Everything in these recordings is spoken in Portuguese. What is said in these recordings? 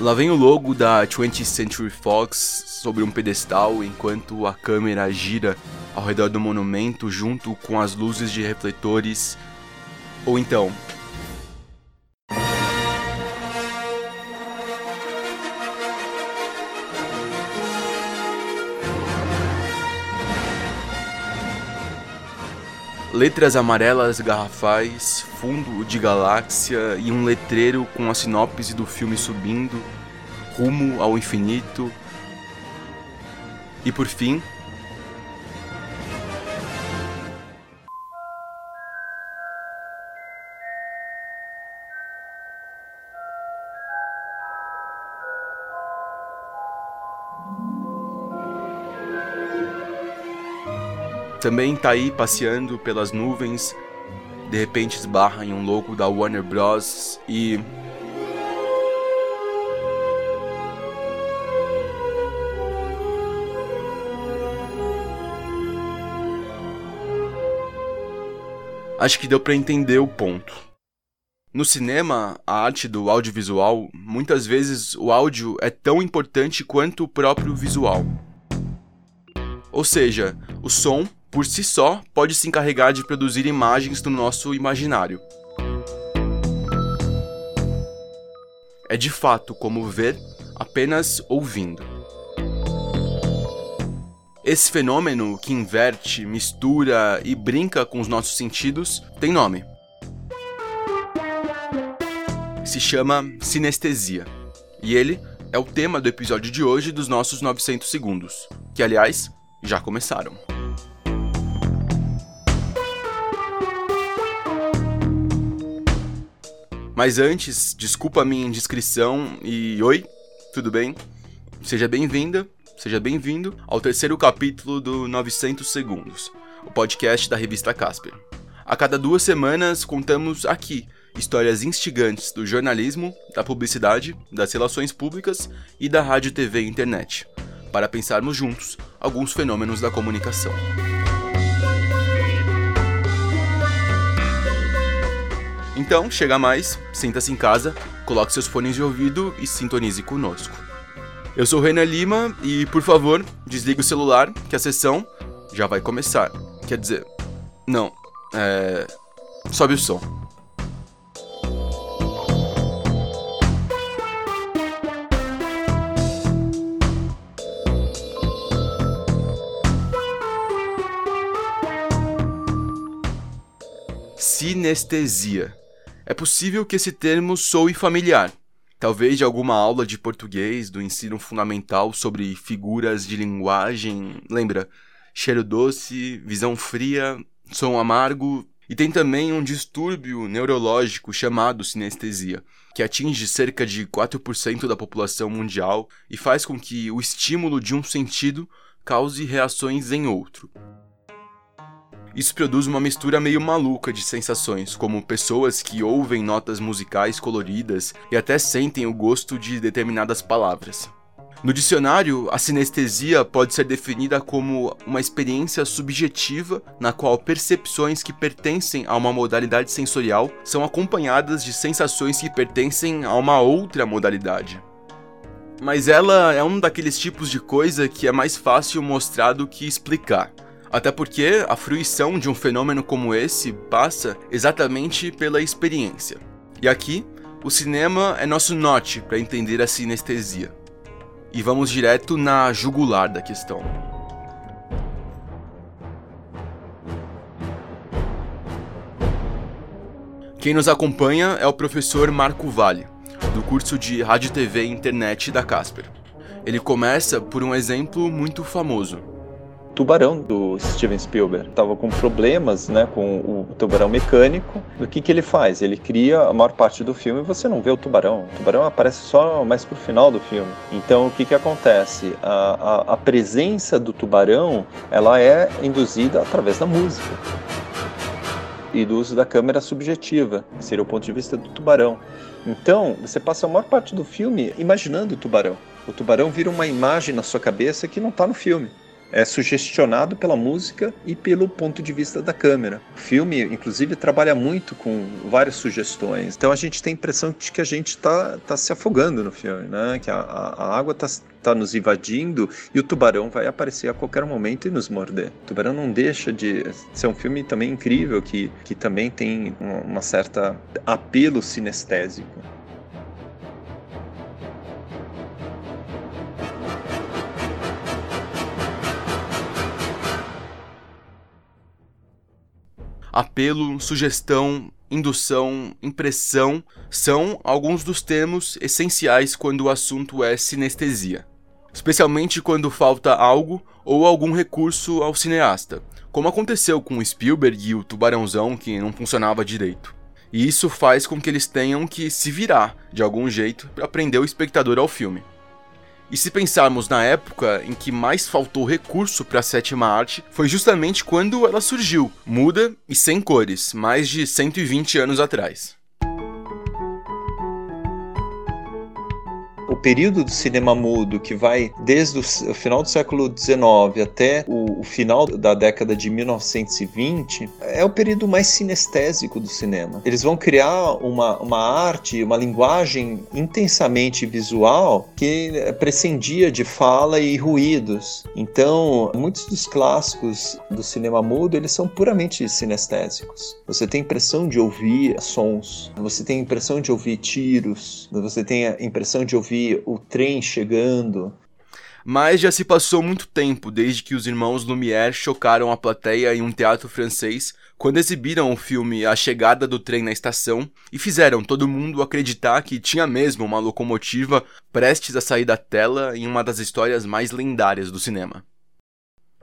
Lá vem o logo da 20th Century Fox sobre um pedestal enquanto a câmera gira ao redor do monumento junto com as luzes de refletores. Ou então, letras amarelas garrafais, fundo de galáxia e um letreiro com a sinopse do filme subindo, rumo ao infinito. E por fim, Também tá aí passeando pelas nuvens, de repente esbarra em um logo da Warner Bros. e. Acho que deu para entender o ponto. No cinema, a arte do audiovisual, muitas vezes o áudio é tão importante quanto o próprio visual. Ou seja, o som por si só, pode se encarregar de produzir imagens no nosso imaginário. É de fato como ver apenas ouvindo. Esse fenômeno que inverte, mistura e brinca com os nossos sentidos tem nome. Se chama sinestesia. E ele é o tema do episódio de hoje dos nossos 900 segundos, que aliás já começaram. Mas antes, desculpa a minha indiscrição e oi, tudo bem? Seja bem-vinda, seja bem-vindo ao terceiro capítulo do 900 Segundos, o podcast da revista Casper. A cada duas semanas contamos aqui histórias instigantes do jornalismo, da publicidade, das relações públicas e da rádio, TV e internet, para pensarmos juntos alguns fenômenos da comunicação. Então, chega mais, sinta-se em casa, coloque seus fones de ouvido e sintonize conosco. Eu sou Renan Lima e, por favor, desligue o celular que a sessão já vai começar. Quer dizer, não, é. Sobe o som. Sinestesia é possível que esse termo soe familiar, talvez de alguma aula de português do ensino fundamental sobre figuras de linguagem, lembra? Cheiro doce, visão fria, som amargo, e tem também um distúrbio neurológico chamado sinestesia, que atinge cerca de 4% da população mundial e faz com que o estímulo de um sentido cause reações em outro. Isso produz uma mistura meio maluca de sensações, como pessoas que ouvem notas musicais coloridas e até sentem o gosto de determinadas palavras. No dicionário, a sinestesia pode ser definida como uma experiência subjetiva na qual percepções que pertencem a uma modalidade sensorial são acompanhadas de sensações que pertencem a uma outra modalidade. Mas ela é um daqueles tipos de coisa que é mais fácil mostrar do que explicar. Até porque a fruição de um fenômeno como esse passa exatamente pela experiência. E aqui, o cinema é nosso norte para entender a sinestesia. E vamos direto na jugular da questão. Quem nos acompanha é o professor Marco Vale, do curso de Rádio, TV e Internet da Casper. Ele começa por um exemplo muito famoso, Tubarão do Steven Spielberg. Tava com problemas, né, com o tubarão mecânico. O que que ele faz? Ele cria a maior parte do filme e você não vê o tubarão. O tubarão aparece só mais pro final do filme. Então o que que acontece? A, a, a presença do tubarão, ela é induzida através da música e do uso da câmera subjetiva, que seria o ponto de vista do tubarão. Então, você passa a maior parte do filme imaginando o tubarão. O tubarão vira uma imagem na sua cabeça que não está no filme. É sugestionado pela música e pelo ponto de vista da câmera. O filme, inclusive, trabalha muito com várias sugestões. Então a gente tem a impressão de que a gente está tá se afogando no filme, né? Que a, a água está tá nos invadindo e o tubarão vai aparecer a qualquer momento e nos morder. O tubarão não deixa de ser um filme também incrível que, que também tem uma certa apelo sinestésico. Apelo, sugestão, indução, impressão são alguns dos termos essenciais quando o assunto é sinestesia. Especialmente quando falta algo ou algum recurso ao cineasta, como aconteceu com Spielberg e o Tubarãozão que não funcionava direito. E isso faz com que eles tenham que se virar de algum jeito para prender o espectador ao filme. E se pensarmos na época em que mais faltou recurso para a sétima arte, foi justamente quando ela surgiu, muda e sem cores, mais de 120 anos atrás. O período do cinema mudo, que vai desde o final do século XIX até o, o final da década de 1920, é o período mais sinestésico do cinema. Eles vão criar uma, uma arte, uma linguagem intensamente visual que prescindia de fala e ruídos. Então, muitos dos clássicos do cinema mudo, eles são puramente sinestésicos. Você tem a impressão de ouvir sons, você tem a impressão de ouvir tiros, você tem a impressão de ouvir o trem chegando. Mas já se passou muito tempo desde que os irmãos Lumière chocaram a plateia em um teatro francês quando exibiram o filme A Chegada do Trem na Estação e fizeram todo mundo acreditar que tinha mesmo uma locomotiva prestes a sair da tela em uma das histórias mais lendárias do cinema.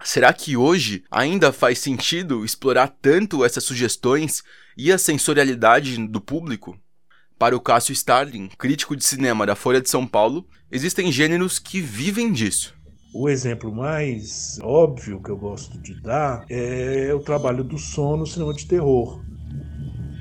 Será que hoje ainda faz sentido explorar tanto essas sugestões e a sensorialidade do público? Para o Cássio Starling, crítico de cinema da Folha de São Paulo, existem gêneros que vivem disso. O exemplo mais óbvio que eu gosto de dar é o trabalho do som no cinema de terror.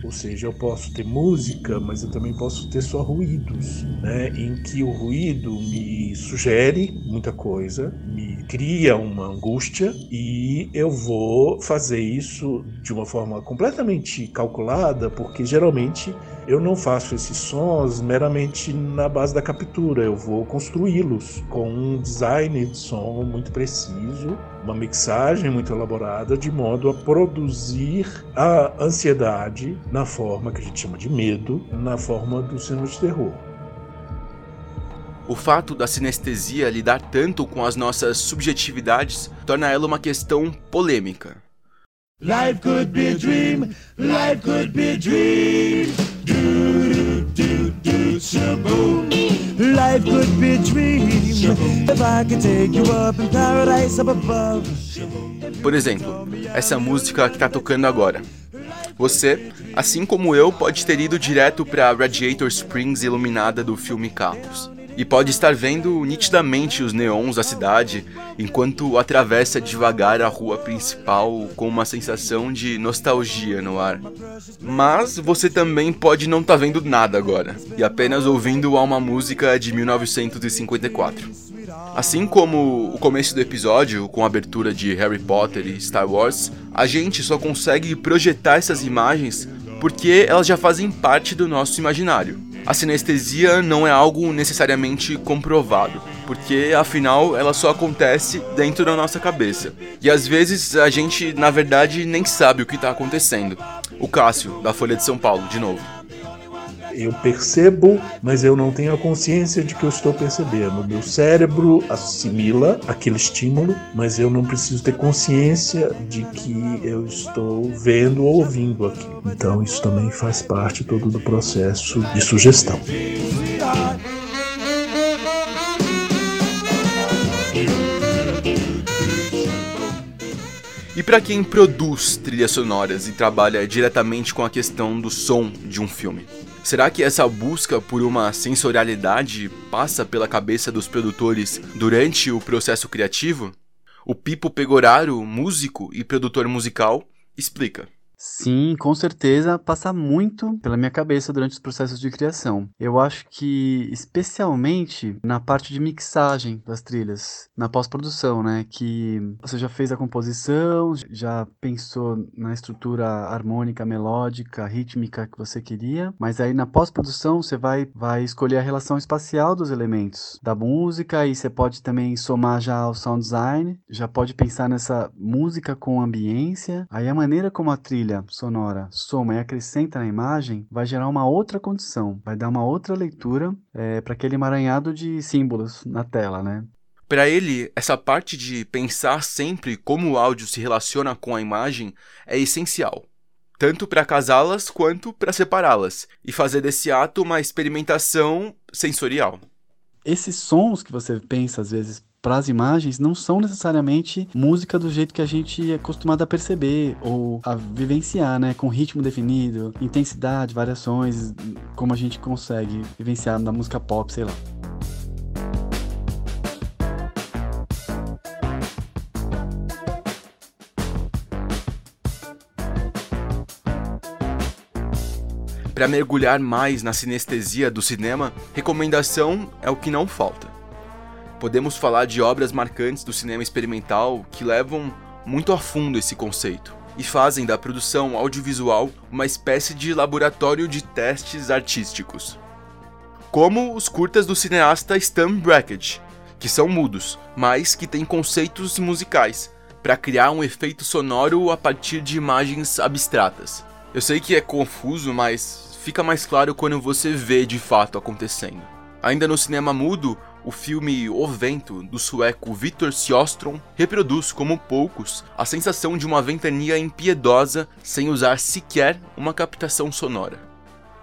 Ou seja, eu posso ter música, mas eu também posso ter só ruídos, né? em que o ruído me sugere muita coisa, me cria uma angústia e eu vou fazer isso de uma forma completamente calculada, porque geralmente eu não faço esses sons meramente na base da captura, eu vou construí-los com um design de som muito preciso, uma mixagem muito elaborada, de modo a produzir a ansiedade na forma que a gente chama de medo, na forma do cinema de terror. O fato da sinestesia lidar tanto com as nossas subjetividades torna ela uma questão polêmica. Life could be a dream, life could be a dream. Life could be a dream. If I could take you up in paradise up above. Por exemplo, essa música que tá tocando agora. Você, assim como eu, pode ter ido direto para Radiator Springs iluminada do filme Carros e pode estar vendo nitidamente os neons da cidade enquanto atravessa devagar a rua principal com uma sensação de nostalgia no ar. Mas você também pode não estar tá vendo nada agora e apenas ouvindo a uma música de 1954. Assim como o começo do episódio, com a abertura de Harry Potter e Star Wars, a gente só consegue projetar essas imagens porque elas já fazem parte do nosso imaginário a sinestesia não é algo necessariamente comprovado, porque afinal ela só acontece dentro da nossa cabeça. E às vezes a gente, na verdade, nem sabe o que está acontecendo. O Cássio, da Folha de São Paulo, de novo. Eu percebo, mas eu não tenho a consciência de que eu estou percebendo. Meu cérebro assimila aquele estímulo, mas eu não preciso ter consciência de que eu estou vendo ou ouvindo aquilo. Então isso também faz parte todo do processo de sugestão. E para quem produz trilhas sonoras e trabalha diretamente com a questão do som de um filme? Será que essa busca por uma sensorialidade passa pela cabeça dos produtores durante o processo criativo? O Pipo Pegoraro, músico e produtor musical, explica. Sim, com certeza passa muito pela minha cabeça durante os processos de criação. Eu acho que, especialmente na parte de mixagem das trilhas, na pós-produção, né? Que você já fez a composição, já pensou na estrutura harmônica, melódica, rítmica que você queria, mas aí na pós-produção você vai, vai escolher a relação espacial dos elementos da música e você pode também somar já o sound design, já pode pensar nessa música com ambiência, aí a maneira como a trilha trilha sonora soma e acrescenta na imagem, vai gerar uma outra condição, vai dar uma outra leitura é, para aquele emaranhado de símbolos na tela, né? Para ele, essa parte de pensar sempre como o áudio se relaciona com a imagem é essencial, tanto para casá-las quanto para separá-las, e fazer desse ato uma experimentação sensorial. Esses sons que você pensa às vezes para as imagens não são necessariamente música do jeito que a gente é acostumado a perceber ou a vivenciar, né? Com ritmo definido, intensidade, variações, como a gente consegue vivenciar na música pop, sei lá. Para mergulhar mais na sinestesia do cinema, recomendação é o que não falta podemos falar de obras marcantes do cinema experimental que levam muito a fundo esse conceito e fazem da produção audiovisual uma espécie de laboratório de testes artísticos. Como os curtas do cineasta Stan Brakhage, que são mudos, mas que têm conceitos musicais, para criar um efeito sonoro a partir de imagens abstratas. Eu sei que é confuso, mas fica mais claro quando você vê de fato acontecendo. Ainda no cinema mudo, o filme O Vento, do sueco Victor Sjöström, reproduz como poucos a sensação de uma ventania impiedosa sem usar sequer uma captação sonora.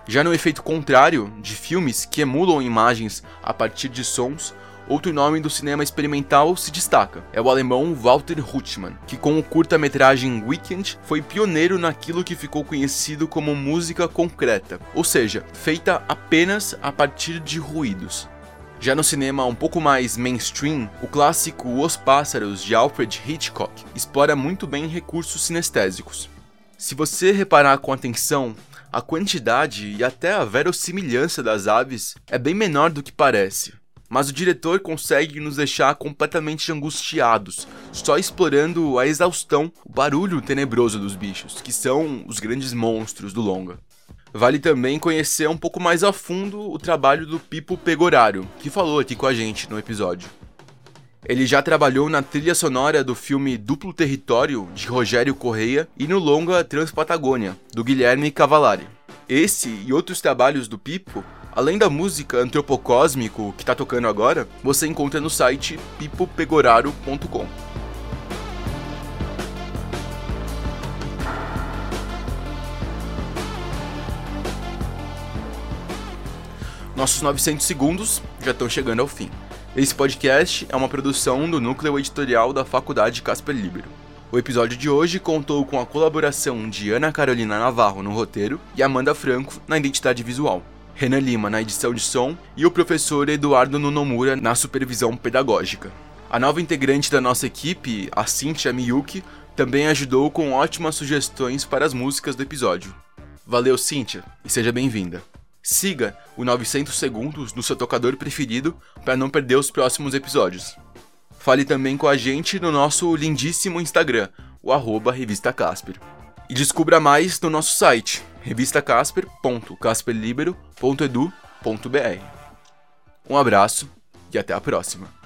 Já no efeito contrário, de filmes que emulam imagens a partir de sons, outro nome do cinema experimental se destaca. É o alemão Walter Hutschmann, que com o curta-metragem Weekend foi pioneiro naquilo que ficou conhecido como música concreta, ou seja, feita apenas a partir de ruídos. Já no cinema um pouco mais mainstream, o clássico Os Pássaros de Alfred Hitchcock explora muito bem recursos sinestésicos. Se você reparar com atenção, a quantidade e até a verossimilhança das aves é bem menor do que parece. Mas o diretor consegue nos deixar completamente angustiados, só explorando a exaustão o barulho tenebroso dos bichos, que são os grandes monstros do longa. Vale também conhecer um pouco mais a fundo o trabalho do Pipo Pegoraro, que falou aqui com a gente no episódio. Ele já trabalhou na trilha sonora do filme Duplo Território, de Rogério Correia, e no longa Transpatagônia, do Guilherme Cavallari. Esse e outros trabalhos do Pipo, além da música Antropocósmico que tá tocando agora, você encontra no site pipopegoraro.com. Nossos 900 segundos já estão chegando ao fim. Esse podcast é uma produção do núcleo editorial da Faculdade Casper Libero. O episódio de hoje contou com a colaboração de Ana Carolina Navarro no roteiro e Amanda Franco na identidade visual, Renan Lima na edição de som e o professor Eduardo Nunomura na supervisão pedagógica. A nova integrante da nossa equipe, a Cynthia Miyuki, também ajudou com ótimas sugestões para as músicas do episódio. Valeu, Cynthia, e seja bem-vinda. Siga o 900 Segundos no seu tocador preferido para não perder os próximos episódios. Fale também com a gente no nosso lindíssimo Instagram, o arroba Revista Casper. E descubra mais no nosso site, revistacasper.casperlibero.edu.br. Um abraço e até a próxima.